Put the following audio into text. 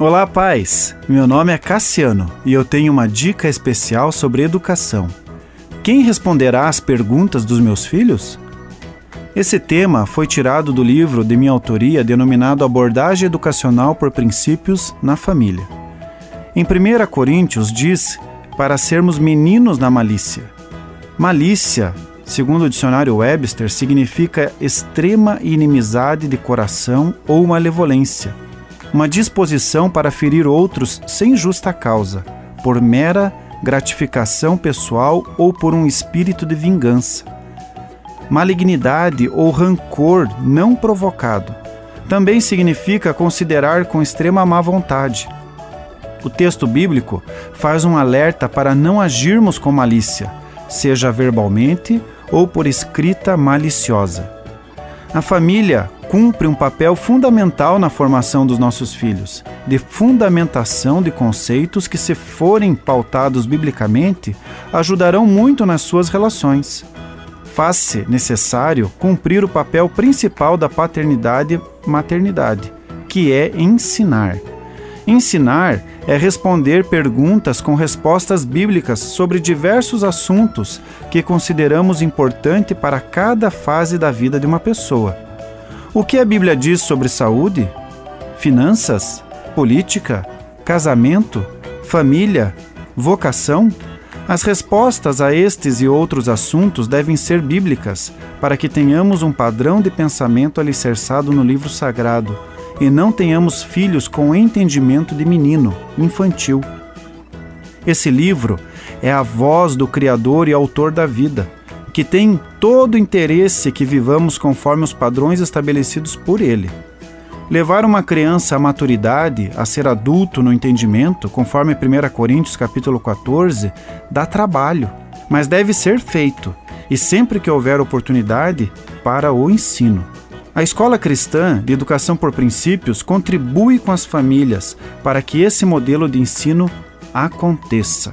Olá, pais! Meu nome é Cassiano e eu tenho uma dica especial sobre educação. Quem responderá às perguntas dos meus filhos? Esse tema foi tirado do livro de minha autoria denominado Abordagem Educacional por Princípios na Família. Em 1 Coríntios diz para sermos meninos na malícia. Malícia, segundo o dicionário Webster, significa extrema inimizade de coração ou malevolência uma disposição para ferir outros sem justa causa, por mera gratificação pessoal ou por um espírito de vingança. Malignidade ou rancor não provocado também significa considerar com extrema má vontade. O texto bíblico faz um alerta para não agirmos com malícia, seja verbalmente ou por escrita maliciosa. A família cumpre um papel fundamental na formação dos nossos filhos, de fundamentação de conceitos que, se forem pautados biblicamente, ajudarão muito nas suas relações. Faz-se necessário cumprir o papel principal da paternidade-maternidade, que é ensinar. Ensinar é responder perguntas com respostas bíblicas sobre diversos assuntos que consideramos importante para cada fase da vida de uma pessoa o que a Bíblia diz sobre saúde, finanças, política, casamento, família, vocação? As respostas a estes e outros assuntos devem ser bíblicas, para que tenhamos um padrão de pensamento alicerçado no livro sagrado e não tenhamos filhos com entendimento de menino, infantil. Esse livro é a voz do Criador e Autor da vida que tem todo o interesse que vivamos conforme os padrões estabelecidos por ele. Levar uma criança à maturidade, a ser adulto no entendimento, conforme 1 Coríntios capítulo 14, dá trabalho, mas deve ser feito, e sempre que houver oportunidade, para o ensino. A escola cristã de educação por princípios contribui com as famílias para que esse modelo de ensino aconteça.